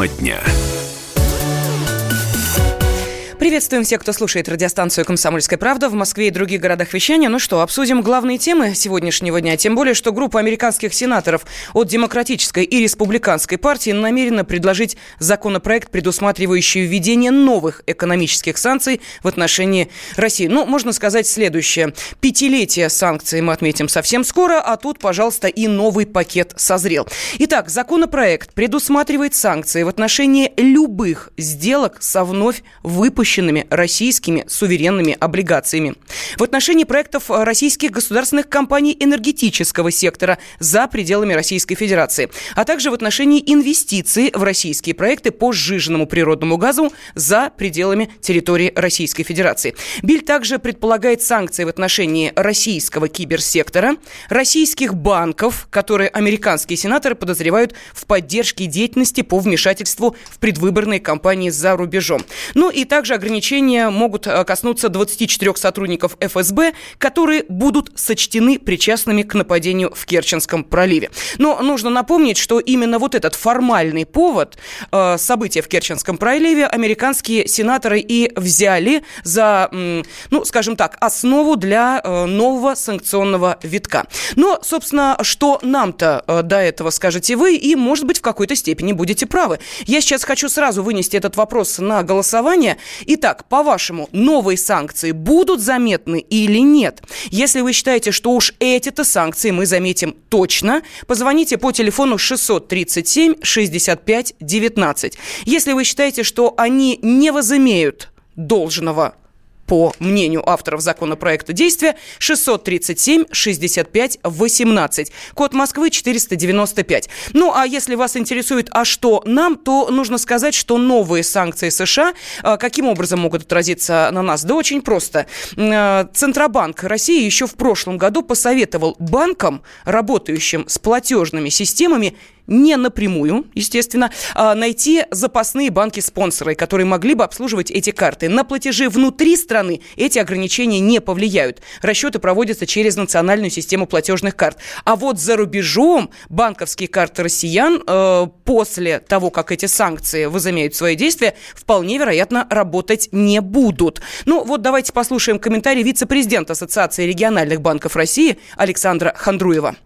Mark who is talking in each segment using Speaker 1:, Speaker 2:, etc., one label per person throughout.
Speaker 1: Тема дня.
Speaker 2: Приветствуем всех, кто слушает радиостанцию «Комсомольская правда» в Москве и других городах вещания. Ну что, обсудим главные темы сегодняшнего дня. Тем более, что группа американских сенаторов от Демократической и Республиканской партии намерена предложить законопроект, предусматривающий введение новых экономических санкций в отношении России. Ну, можно сказать следующее. Пятилетие санкций мы отметим совсем скоро, а тут, пожалуйста, и новый пакет созрел. Итак, законопроект предусматривает санкции в отношении любых сделок со вновь выпущенными выпущенными российскими суверенными облигациями. В отношении проектов российских государственных компаний энергетического сектора за пределами Российской Федерации, а также в отношении инвестиций в российские проекты по сжиженному природному газу за пределами территории Российской Федерации. Биль также предполагает санкции в отношении российского киберсектора, российских банков, которые американские сенаторы подозревают в поддержке деятельности по вмешательству в предвыборные кампании за рубежом. Ну и также ограничения могут э, коснуться 24 сотрудников ФСБ, которые будут сочтены причастными к нападению в Керченском проливе. Но нужно напомнить, что именно вот этот формальный повод э, события в Керченском проливе американские сенаторы и взяли за, ну, скажем так, основу для э, нового санкционного витка. Но, собственно, что нам-то до этого скажете вы, и, может быть, в какой-то степени будете правы. Я сейчас хочу сразу вынести этот вопрос на голосование. Итак, по-вашему, новые санкции будут заметны или нет? Если вы считаете, что уж эти-то санкции мы заметим точно, позвоните по телефону 637 65 19. Если вы считаете, что они не возымеют должного по мнению авторов законопроекта действия 637 65 18. Код Москвы 495. Ну, а если вас интересует, а что нам, то нужно сказать, что новые санкции США а, каким образом могут отразиться на нас? Да очень просто. А, Центробанк России еще в прошлом году посоветовал банкам, работающим с платежными системами, не напрямую, естественно, а найти запасные банки-спонсоры, которые могли бы обслуживать эти карты. На платежи внутри страны эти ограничения не повлияют. Расчеты проводятся через национальную систему платежных карт. А вот за рубежом банковские карты россиян э, после того, как эти санкции возымеют свои действия, вполне вероятно работать не будут. Ну вот давайте послушаем комментарий вице-президента Ассоциации региональных банков России Александра Хандруева.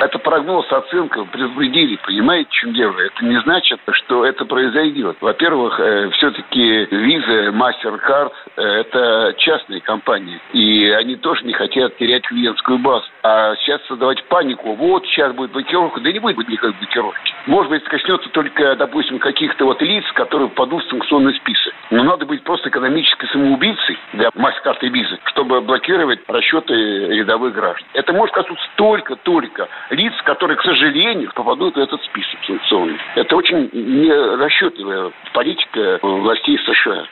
Speaker 3: Это прогноз, оценка, предупредили, понимаете, чем дело? Это не значит, что это произойдет. Во-первых, э, все-таки Visa, MasterCard э, – это частные компании, и они тоже не хотят терять клиентскую базу. А сейчас создавать панику, вот сейчас будет блокировка, да не будет никакой блокировки. Может быть, коснется только, допустим, каких-то вот лиц, которые попадут в санкционный список. Но надо быть просто экономической самоубийцей для MasterCard и Visa, чтобы блокировать расчеты рядовых граждан. Это может коснуться только-только лиц, которые, к сожалению, попадут в этот список санкционный. Это очень нерасчетливая политика властей США.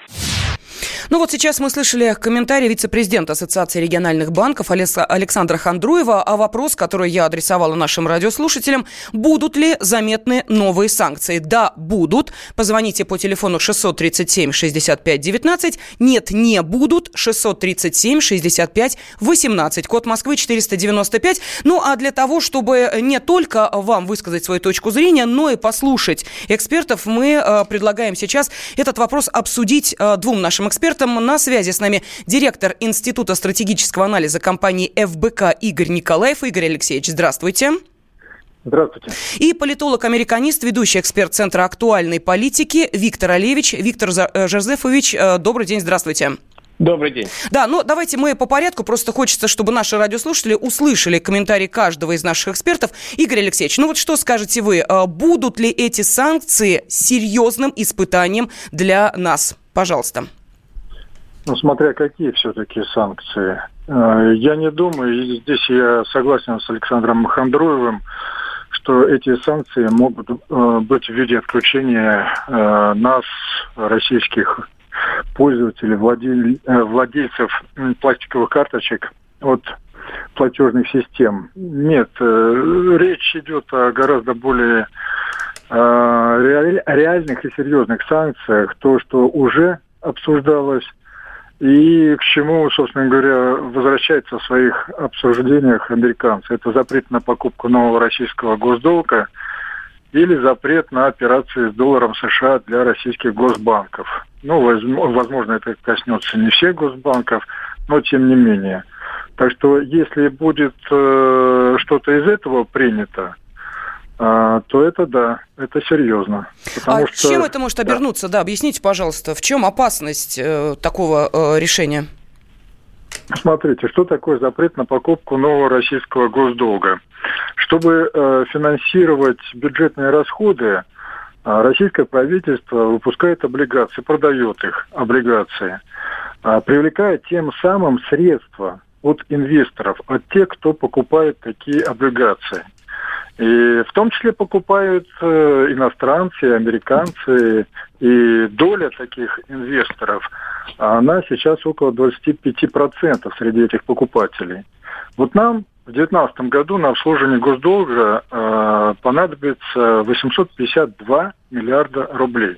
Speaker 2: Ну вот сейчас мы слышали комментарий вице-президента Ассоциации региональных банков Александра Хандруева, а вопрос, который я адресовала нашим радиослушателям, будут ли заметны новые санкции? Да, будут. Позвоните по телефону 637 65 19. Нет, не будут. 637 65 18. Код Москвы 495. Ну а для того, чтобы не только вам высказать свою точку зрения, но и послушать экспертов, мы э, предлагаем сейчас этот вопрос обсудить э, двум нашим экспертам экспертом. На связи с нами директор Института стратегического анализа компании ФБК Игорь Николаев. Игорь Алексеевич, здравствуйте.
Speaker 4: Здравствуйте.
Speaker 2: И политолог-американист, ведущий эксперт Центра актуальной политики Виктор Олевич. Виктор э, Жозефович, э, добрый день, здравствуйте.
Speaker 4: Добрый день.
Speaker 2: Да, ну давайте мы по порядку. Просто хочется, чтобы наши радиослушатели услышали комментарии каждого из наших экспертов. Игорь Алексеевич, ну вот что скажете вы? Э, будут ли эти санкции серьезным испытанием для нас? Пожалуйста.
Speaker 4: Ну, смотря какие все-таки санкции. Э, я не думаю, и здесь я согласен с Александром Махандруевым, что эти санкции могут э, быть в виде отключения э, нас, российских пользователей, владельцев пластиковых карточек от платежных систем. Нет, речь идет о гораздо более реальных и серьезных санкциях. То, что уже обсуждалось и к чему, собственно говоря, возвращается в своих обсуждениях американцы. Это запрет на покупку нового российского госдолга или запрет на операции с долларом США для российских госбанков. Ну, возможно, это коснется не всех госбанков, но тем не менее. Так что если будет э, что-то из этого принято, то это да, это серьезно.
Speaker 2: А что... чем это может обернуться? Да. да, объясните, пожалуйста, в чем опасность э, такого э, решения?
Speaker 4: Смотрите, что такое запрет на покупку нового российского госдолга? Чтобы э, финансировать бюджетные расходы, э, российское правительство выпускает облигации, продает их, облигации, э, привлекая тем самым средства от инвесторов, от тех, кто покупает такие облигации. И в том числе покупают э, иностранцы, американцы. И доля таких инвесторов, она сейчас около 25% среди этих покупателей. Вот нам в 2019 году на обслуживание госдолга э, понадобится 852 миллиарда рублей.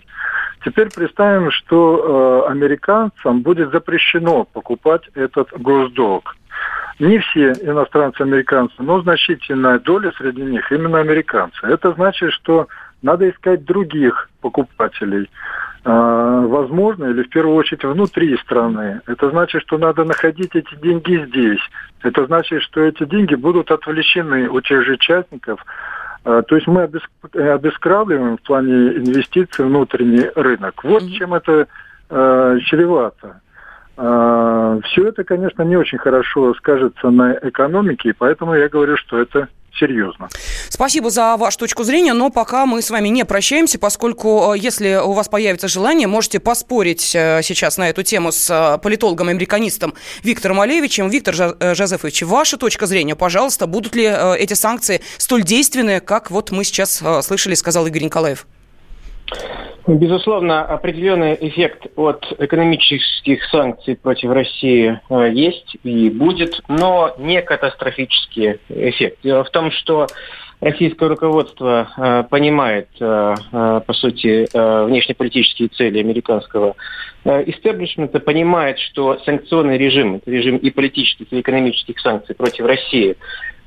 Speaker 4: Теперь представим, что э, американцам будет запрещено покупать этот госдолг. Не все иностранцы американцы, но значительная доля среди них именно американцы. Это значит, что надо искать других покупателей. А, возможно, или в первую очередь внутри страны. Это значит, что надо находить эти деньги здесь. Это значит, что эти деньги будут отвлечены у тех же участников. А, то есть мы обескравливаем в плане инвестиций внутренний рынок. Вот чем это э, чревато. А, Все это, конечно, не очень хорошо скажется на экономике, и поэтому я говорю, что это серьезно.
Speaker 2: Спасибо за вашу точку зрения, но пока мы с вами не прощаемся, поскольку э, если у вас появится желание, можете поспорить э, сейчас на эту тему с э, политологом-американистом Виктором Олевичем. Виктор Жозефович, ваша точка зрения, пожалуйста, будут ли эти санкции столь действенные, как вот мы сейчас слышали, сказал Игорь Николаев?
Speaker 1: Безусловно, определенный эффект от экономических санкций против России э, есть и будет, но не катастрофический эффект. Дело в том, что российское руководство э, понимает, э, по сути, внешнеполитические цели американского истеблишмента, понимает, что санкционный режим, режим и политических, и экономических санкций против России,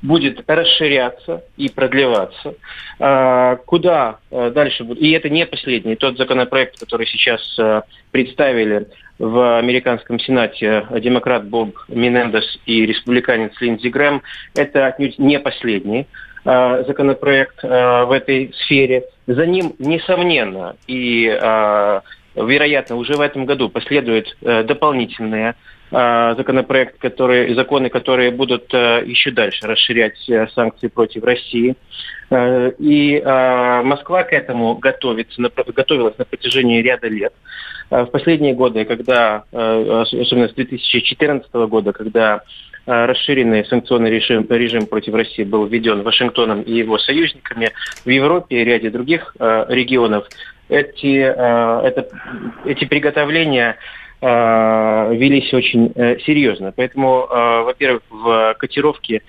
Speaker 1: будет расширяться и продлеваться. А, куда а, дальше будет? И это не последний. Тот законопроект, который сейчас а, представили в американском сенате демократ Боб Минендес и республиканец Линдзи Грэм, это отнюдь не последний законопроект в этой сфере. За ним, несомненно, и вероятно, уже в этом году последуют дополнительные Э, законопроект, которые, законы, которые будут э, еще дальше расширять э, санкции против России. И Москва к этому готовится, готовилась на протяжении ряда лет. В последние годы, когда, особенно с 2014 года, когда расширенный санкционный режим, режим против России был введен Вашингтоном и его союзниками в Европе и ряде других регионов, эти, это, эти приготовления Э, велись очень э, серьезно. Поэтому, э, во-первых, в котировке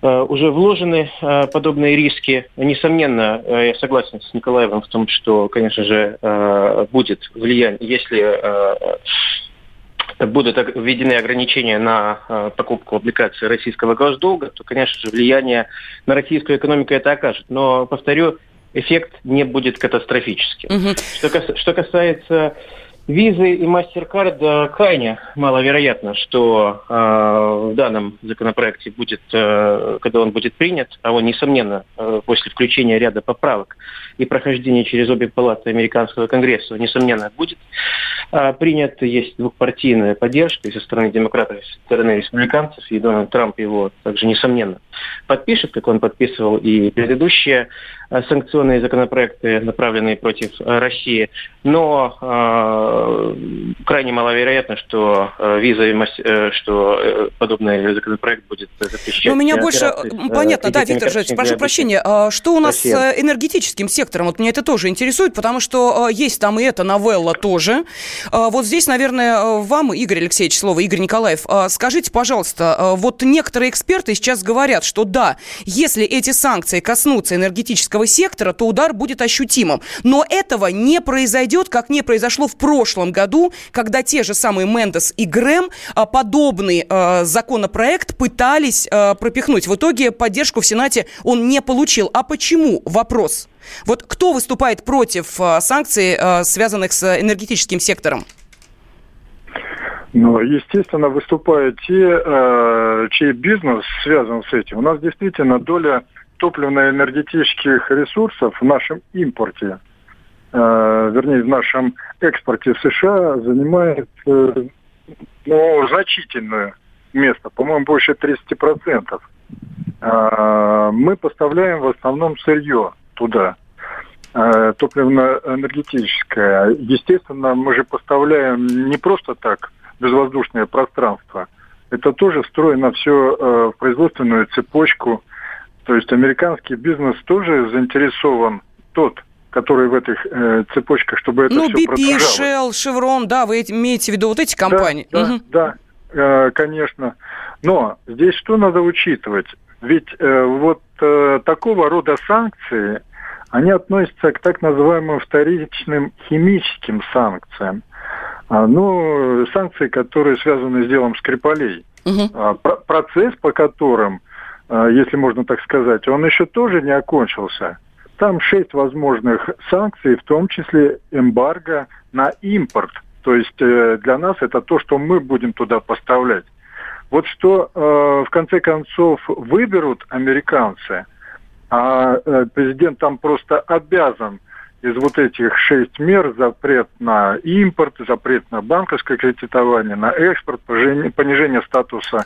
Speaker 1: уже вложены подобные риски. Несомненно, я согласен с Николаевым в том, что, конечно же, будет влияние, если будут введены ограничения на покупку облигаций российского госдолга, то, конечно же, влияние на российскую экономику это окажет. Но, повторю, эффект не будет катастрофическим. Угу. Что, что касается Визы и MasterCard крайне маловероятно, что э, в данном законопроекте будет, э, когда он будет принят, а он, несомненно, э, после включения ряда поправок и прохождения через обе палаты американского конгресса, несомненно, будет э, принят. Есть двухпартийная поддержка и со стороны демократов, и со стороны республиканцев, и Дональд Трамп его также, несомненно, подпишет, как он подписывал и предыдущие э, санкционные законопроекты, направленные против э, России. Но э, крайне маловероятно, что э, виза, э, что э, подобный законопроект будет запрещать.
Speaker 2: Но ну, у меня больше операции, понятно, да, Виктор Жанович, прошу прощения, а что у нас Россия. с энергетическим сектором? Вот меня это тоже интересует, потому что есть там и эта новелла тоже. Вот здесь, наверное, вам, Игорь Алексеевич, слово, Игорь Николаев, скажите, пожалуйста, вот некоторые эксперты сейчас говорят, что да, если эти санкции коснутся энергетического сектора, то удар будет ощутимым. Но этого не произойдет, как не произошло в прошлом году, когда те же самые Мендес и Грэм а, подобный а, законопроект пытались а, пропихнуть. В итоге поддержку в Сенате он не получил. А почему? Вопрос. Вот кто выступает против санкций, связанных с энергетическим сектором?
Speaker 4: Ну, естественно, выступают те, чей бизнес связан с этим. У нас действительно доля топливно-энергетических ресурсов в нашем импорте, э, вернее, в нашем экспорте в США занимает э, ну, значительное место, по-моему, больше 30%. Э, мы поставляем в основном сырье туда, топливно-энергетическое. Естественно, мы же поставляем не просто так безвоздушное пространство. Это тоже встроено все в производственную цепочку. То есть американский бизнес тоже заинтересован тот, который в этих э, цепочках, чтобы это
Speaker 2: ну,
Speaker 4: все
Speaker 2: BP, Shell, Chevron, да, вы имеете в виду вот эти компании?
Speaker 4: Да,
Speaker 2: угу.
Speaker 4: да, да э, конечно. Но здесь что надо учитывать? Ведь э, вот э, такого рода санкции, они относятся к так называемым вторичным химическим санкциям. А, ну, санкции, которые связаны с делом Скрипалей. Угу. Процесс, по которым, а, если можно так сказать, он еще тоже не окончился. Там шесть возможных санкций, в том числе эмбарго на импорт. То есть э, для нас это то, что мы будем туда поставлять. Вот что э, в конце концов выберут американцы, а э, президент там просто обязан из вот этих шесть мер запрет на импорт, запрет на банковское кредитование, на экспорт, понижение статуса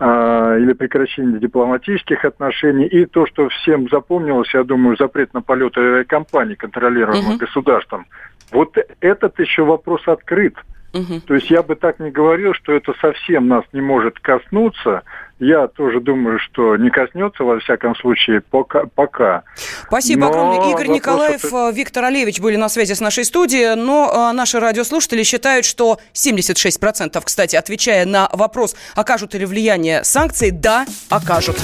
Speaker 4: э, или прекращение дипломатических отношений и то, что всем запомнилось, я думаю, запрет на полеты авиакомпаний, контролируемых угу. государством. Вот этот еще вопрос открыт. Угу. То есть я бы так не говорил, что это совсем нас не может коснуться. Я тоже думаю, что не коснется, во всяком случае, пока. пока.
Speaker 2: Спасибо но огромное. Игорь Николаев, это... Виктор Олевич были на связи с нашей студией, но э, наши радиослушатели считают, что 76%, кстати, отвечая на вопрос, окажут ли влияние санкции, да, окажут.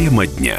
Speaker 5: Тема дня.